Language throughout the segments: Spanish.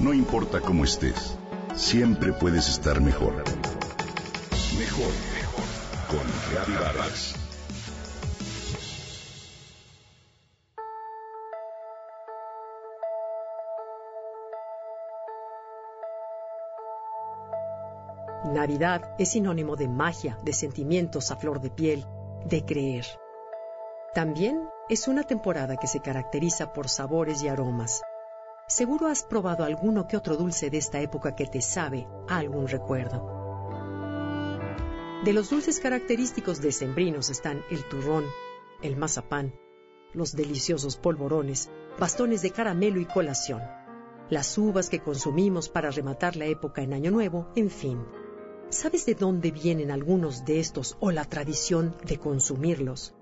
No importa cómo estés, siempre puedes estar mejor. Mejor, mejor. Con Reavivadas. Navidad es sinónimo de magia, de sentimientos a flor de piel, de creer. También es una temporada que se caracteriza por sabores y aromas. Seguro has probado alguno que otro dulce de esta época que te sabe algún recuerdo. De los dulces característicos de sembrinos están el turrón, el mazapán, los deliciosos polvorones, bastones de caramelo y colación, las uvas que consumimos para rematar la época en Año Nuevo, en fin. ¿Sabes de dónde vienen algunos de estos o la tradición de consumirlos?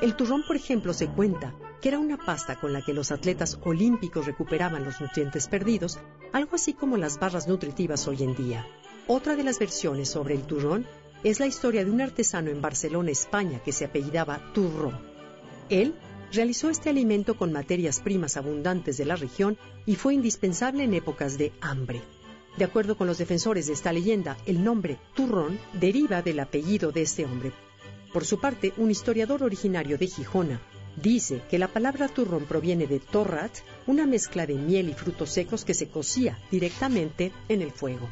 El turrón, por ejemplo, se cuenta que era una pasta con la que los atletas olímpicos recuperaban los nutrientes perdidos, algo así como las barras nutritivas hoy en día. Otra de las versiones sobre el turrón es la historia de un artesano en Barcelona, España, que se apellidaba Turró. Él realizó este alimento con materias primas abundantes de la región y fue indispensable en épocas de hambre. De acuerdo con los defensores de esta leyenda, el nombre turrón deriva del apellido de este hombre. Por su parte, un historiador originario de Gijona dice que la palabra turrón proviene de torrat, una mezcla de miel y frutos secos que se cocía directamente en el fuego.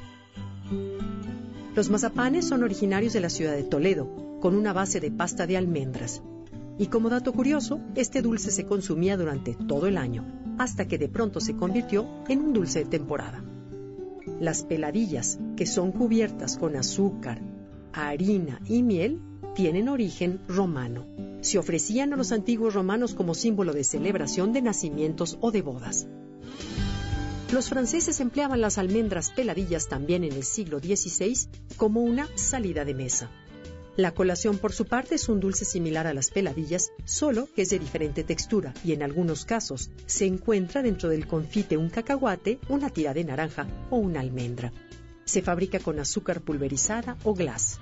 Los mazapanes son originarios de la ciudad de Toledo, con una base de pasta de almendras. Y como dato curioso, este dulce se consumía durante todo el año, hasta que de pronto se convirtió en un dulce de temporada. Las peladillas, que son cubiertas con azúcar, harina y miel, tienen origen romano. Se ofrecían a los antiguos romanos como símbolo de celebración de nacimientos o de bodas. Los franceses empleaban las almendras peladillas también en el siglo XVI como una salida de mesa. La colación, por su parte, es un dulce similar a las peladillas, solo que es de diferente textura y en algunos casos se encuentra dentro del confite un cacahuate, una tira de naranja o una almendra. Se fabrica con azúcar pulverizada o glass.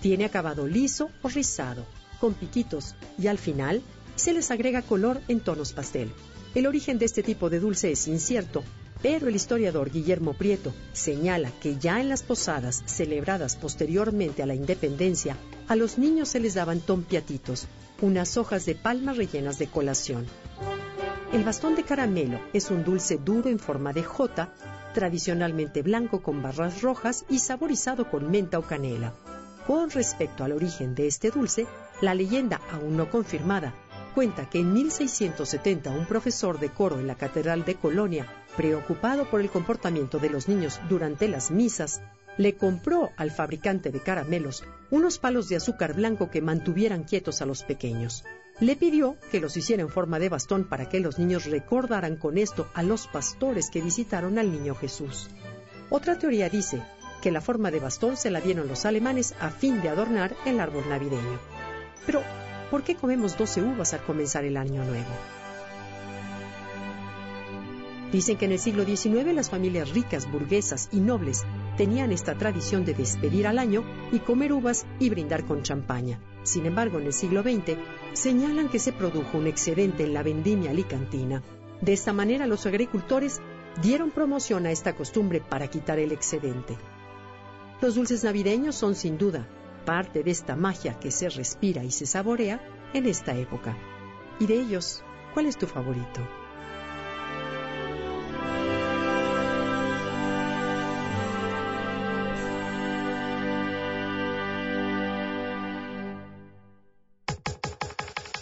Tiene acabado liso o rizado, con piquitos y al final se les agrega color en tonos pastel. El origen de este tipo de dulce es incierto, pero el historiador Guillermo Prieto señala que ya en las posadas celebradas posteriormente a la independencia, a los niños se les daban tompiatitos, unas hojas de palma rellenas de colación. El bastón de caramelo es un dulce duro en forma de J, tradicionalmente blanco con barras rojas y saborizado con menta o canela. Con respecto al origen de este dulce, la leyenda aún no confirmada cuenta que en 1670 un profesor de coro en la Catedral de Colonia preocupado por el comportamiento de los niños durante las misas, le compró al fabricante de caramelos unos palos de azúcar blanco que mantuvieran quietos a los pequeños. Le pidió que los hiciera en forma de bastón para que los niños recordaran con esto a los pastores que visitaron al niño Jesús. Otra teoría dice que la forma de bastón se la dieron los alemanes a fin de adornar el árbol navideño. Pero, ¿por qué comemos 12 uvas al comenzar el año nuevo? Dicen que en el siglo XIX las familias ricas, burguesas y nobles tenían esta tradición de despedir al año y comer uvas y brindar con champaña. Sin embargo, en el siglo XX señalan que se produjo un excedente en la vendimia alicantina. De esta manera, los agricultores dieron promoción a esta costumbre para quitar el excedente. Los dulces navideños son sin duda parte de esta magia que se respira y se saborea en esta época. Y de ellos, ¿cuál es tu favorito?